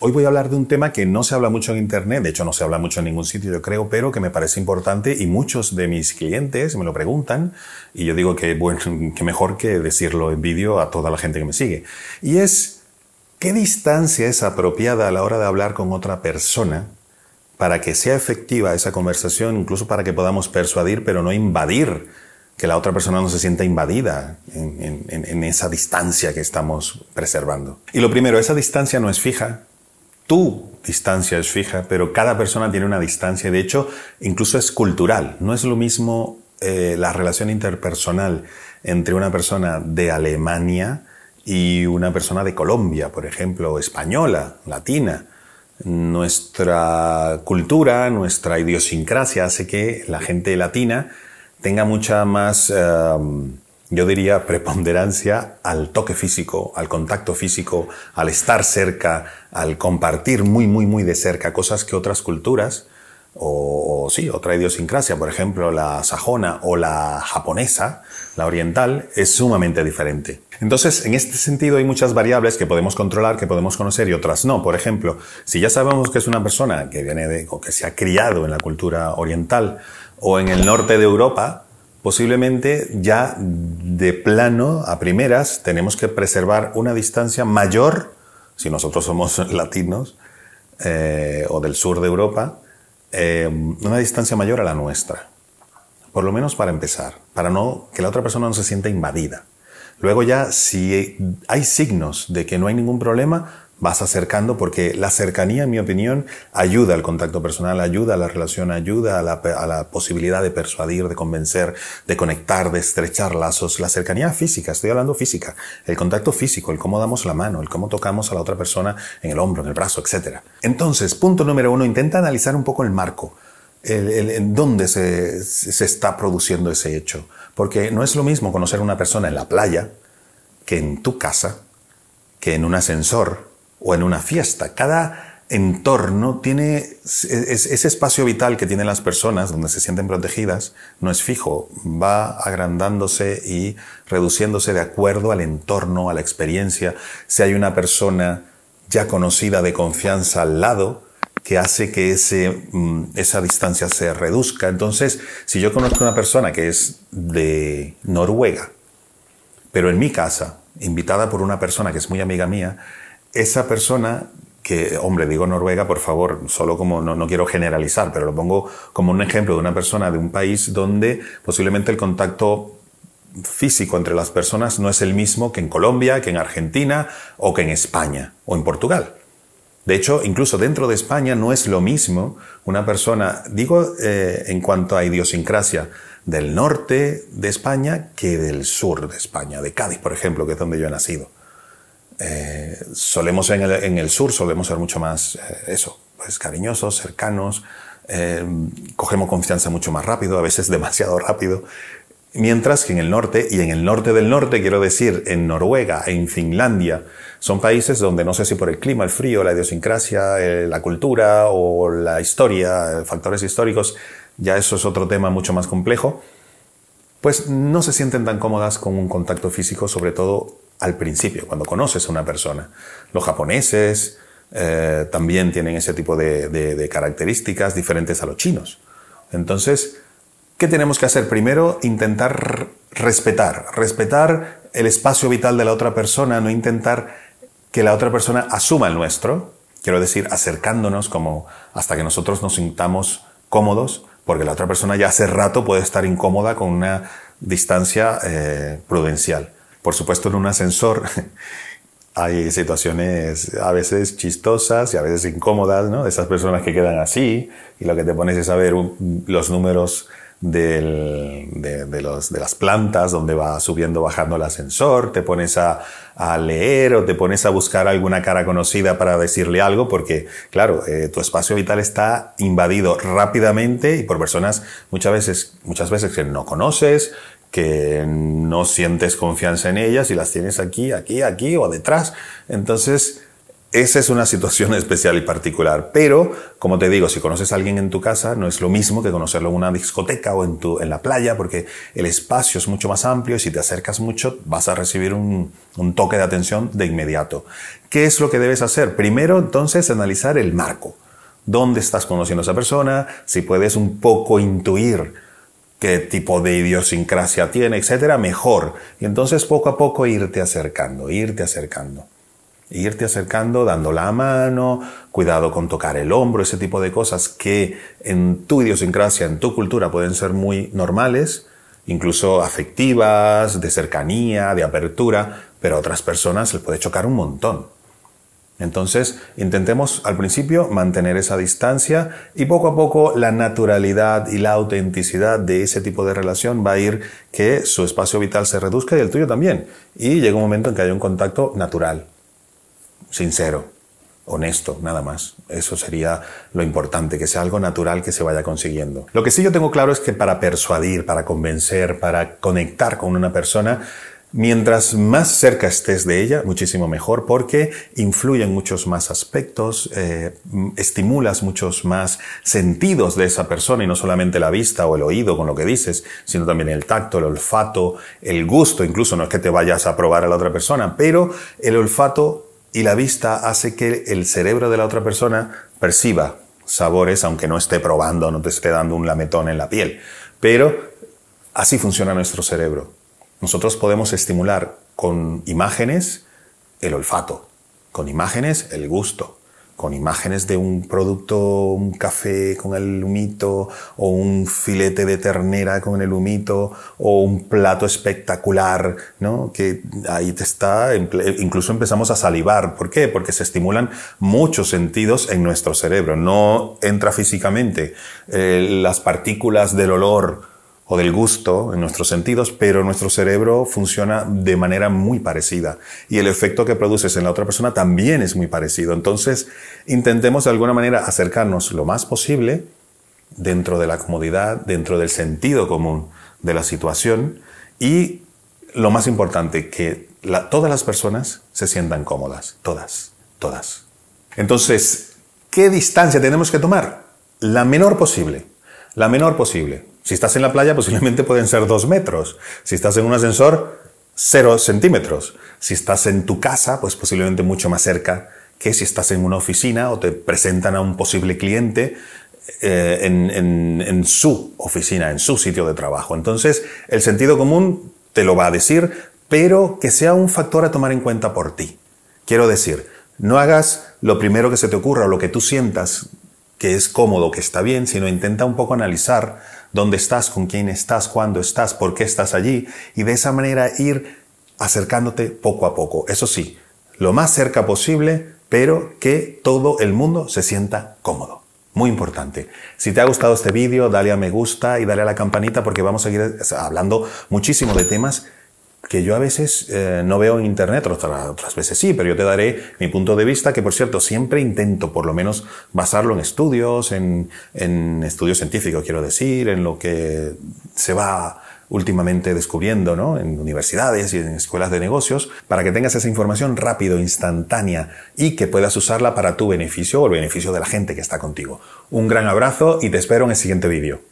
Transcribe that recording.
Hoy voy a hablar de un tema que no se habla mucho en Internet, de hecho no se habla mucho en ningún sitio, yo creo, pero que me parece importante y muchos de mis clientes me lo preguntan y yo digo que, bueno, que mejor que decirlo en vídeo a toda la gente que me sigue. Y es, ¿qué distancia es apropiada a la hora de hablar con otra persona para que sea efectiva esa conversación, incluso para que podamos persuadir, pero no invadir? que la otra persona no se sienta invadida en, en, esa distancia que estamos preservando. Y lo primero, esa distancia no es fija, tu distancia es fija, pero cada persona tiene una distancia. De hecho, incluso es cultural. No es lo mismo eh, la relación interpersonal entre una persona de Alemania y una persona de Colombia, por ejemplo, española, latina. Nuestra cultura, nuestra idiosincrasia hace que la gente latina tenga mucha más... Eh, yo diría, preponderancia al toque físico, al contacto físico, al estar cerca, al compartir muy, muy, muy de cerca cosas que otras culturas, o, sí, otra idiosincrasia, por ejemplo, la sajona o la japonesa, la oriental, es sumamente diferente. Entonces, en este sentido hay muchas variables que podemos controlar, que podemos conocer y otras no. Por ejemplo, si ya sabemos que es una persona que viene de, o que se ha criado en la cultura oriental o en el norte de Europa, posiblemente ya de plano, a primeras, tenemos que preservar una distancia mayor, si nosotros somos latinos eh, o del sur de Europa, eh, una distancia mayor a la nuestra. Por lo menos para empezar, para no que la otra persona no se sienta invadida. Luego ya, si hay signos de que no hay ningún problema, vas acercando porque la cercanía, en mi opinión, ayuda al contacto personal, ayuda a la relación, ayuda a la, posibilidad de persuadir, de convencer, de conectar, de estrechar lazos. La cercanía física, estoy hablando física, el contacto físico, el cómo damos la mano, el cómo tocamos a la otra persona en el hombro, en el brazo, etc. Entonces, punto número uno, intenta analizar un poco el marco. en dónde se, se está produciendo ese hecho. Porque no es lo mismo conocer a una persona en la playa que en tu casa, que en un ascensor, o en una fiesta. Cada entorno tiene ese espacio vital que tienen las personas donde se sienten protegidas, no es fijo, va agrandándose y reduciéndose de acuerdo al entorno, a la experiencia. Si hay una persona ya conocida de confianza al lado, que hace que ese, mm, esa distancia se reduzca. Entonces, si yo conozco a una persona que es de Noruega, pero en mi casa, invitada por una persona que es muy amiga mía, esa persona que, hombre, digo Noruega, por favor, solo como no, no, quiero generalizar, pero lo pongo como un ejemplo de una persona de un país donde posiblemente el contacto físico entre las personas no es el mismo que en Colombia, que en Argentina o que en España o en Portugal. De hecho, incluso dentro de España no es lo mismo una persona, digo eh, en cuanto a idiosincrasia, del norte de España que del sur de España, de Cádiz, por ejemplo, que es donde yo he nacido. Eh, solemos en el, en el, sur, solemos ser mucho más, eh, eso, pues cariñosos, cercanos, eh, cogemos confianza mucho más rápido, a veces demasiado rápido. Mientras que en el norte, y en el norte del norte, quiero decir, en Noruega, en Finlandia, son países donde no sé si por el clima, el frío, la idiosincrasia, la cultura o la historia, factores históricos, ya eso es otro tema mucho más complejo, pues no se sienten tan cómodas con un contacto físico, sobre todo al principio, cuando conoces a una persona. Los japoneses eh, también tienen ese tipo de, características diferentes a los chinos. Entonces, ¿qué tenemos que hacer? Primero, intentar respetar, respetar el espacio vital de la otra persona, no intentar que la otra persona asuma el nuestro, quiero decir, acercándonos como hasta que nosotros nos sintamos cómodos, porque la otra persona ya hace rato puede estar incómoda con una distancia eh, prudencial. Por supuesto, en un ascensor hay situaciones a veces chistosas y a veces incómodas, ¿no? Esas personas que quedan así y lo que te pones es a ver los números de, las plantas donde va subiendo, bajando el ascensor, te pones a, a, leer o te pones a buscar alguna cara conocida para decirle algo, porque, claro, eh, tu espacio vital está invadido rápidamente y por personas muchas veces, muchas veces que no conoces, que no sientes confianza en ellas y las tienes aquí, aquí, aquí o detrás. Entonces, esa es una situación especial y particular. Pero, como te digo, si conoces a alguien en tu casa, no es lo mismo que conocerlo en una discoteca o en, tu, en la playa, porque el espacio es mucho más amplio y si te acercas mucho vas a recibir un, un toque de atención de inmediato. ¿Qué es lo que debes hacer? Primero, entonces, analizar el marco. ¿Dónde estás conociendo a esa persona? Si puedes un poco intuir qué tipo de idiosincrasia tiene, etcétera, mejor. Y entonces poco a poco irte acercando, irte acercando irte acercando, dando la mano, cuidado con tocar el hombro, ese tipo de cosas que en tu idiosincrasia, en tu cultura pueden ser muy normales, incluso afectivas, de cercanía, de apertura, pero a otras personas les puede chocar un montón. Entonces, intentemos al principio mantener esa distancia y poco a poco la naturalidad y la autenticidad de ese tipo de relación va a ir que su espacio vital se reduzca y el tuyo también. Y llega un momento en que haya un contacto natural, sincero, honesto, nada más. Eso sería lo importante, que sea algo natural que se vaya consiguiendo. Lo que sí yo tengo claro es que para persuadir, para convencer, para conectar con una persona, Mientras más cerca estés de ella, muchísimo mejor, porque influyen muchos más aspectos, eh, estimulas muchos más sentidos de esa persona y no solamente la vista o el oído con lo que dices, sino también el tacto, el olfato, el gusto, incluso no es que te vayas a probar a la otra persona, pero el olfato y la vista hace que el cerebro de la otra persona perciba sabores, aunque no esté probando, no te esté dando un lametón en la piel. Pero así funciona nuestro cerebro. Nosotros podemos estimular con imágenes el olfato, con imágenes el gusto, con imágenes de un producto, un café con el humito, o un filete de ternera con el humito, o un plato espectacular, ¿no? Que ahí te está, incluso empezamos a salivar. ¿Por qué? Porque se estimulan muchos sentidos en nuestro cerebro. No entra físicamente eh, las partículas del olor, o del gusto en nuestros sentidos, pero nuestro cerebro funciona de manera muy parecida y el efecto que produces en la otra persona también es muy parecido. Entonces, intentemos de alguna manera acercarnos lo más posible dentro de la comodidad, dentro del sentido común de la situación y lo más importante, que todas las personas se sientan cómodas, todas, todas. Entonces, ¿qué distancia tenemos que tomar? La menor posible, la menor posible. Si estás en la playa, posiblemente pueden ser dos metros. Si estás en un ascensor, cero centímetros. Si estás en tu casa, pues posiblemente mucho más cerca que si estás en una oficina o te presentan a un posible cliente eh, en, su oficina, en su sitio de trabajo. Entonces, el sentido común te lo va a decir, pero que sea un factor a tomar en cuenta por ti. Quiero decir, no hagas lo primero que se te ocurra o lo que tú sientas que es cómodo, que está bien, sino intenta un poco analizar dónde estás, con quién estás, cuándo estás, por qué estás allí, y de esa manera ir acercándote poco a poco. Eso sí, lo más cerca posible, pero que todo el mundo se sienta cómodo. Muy importante. Si te ha gustado este vídeo, dale a me gusta y dale a la campanita porque vamos a seguir hablando muchísimo de temas que yo a veces eh, no veo en internet, otras, veces sí, pero yo te daré mi punto de vista, que por cierto siempre intento por lo menos basarlo en estudios, en, en estudios científicos, quiero decir, en lo que se va últimamente descubriendo ¿no? en universidades y en escuelas de negocios, para que tengas esa información rápido, instantánea y que puedas usarla para tu beneficio o el beneficio de la gente que está contigo. Un gran abrazo y te espero en el siguiente vídeo.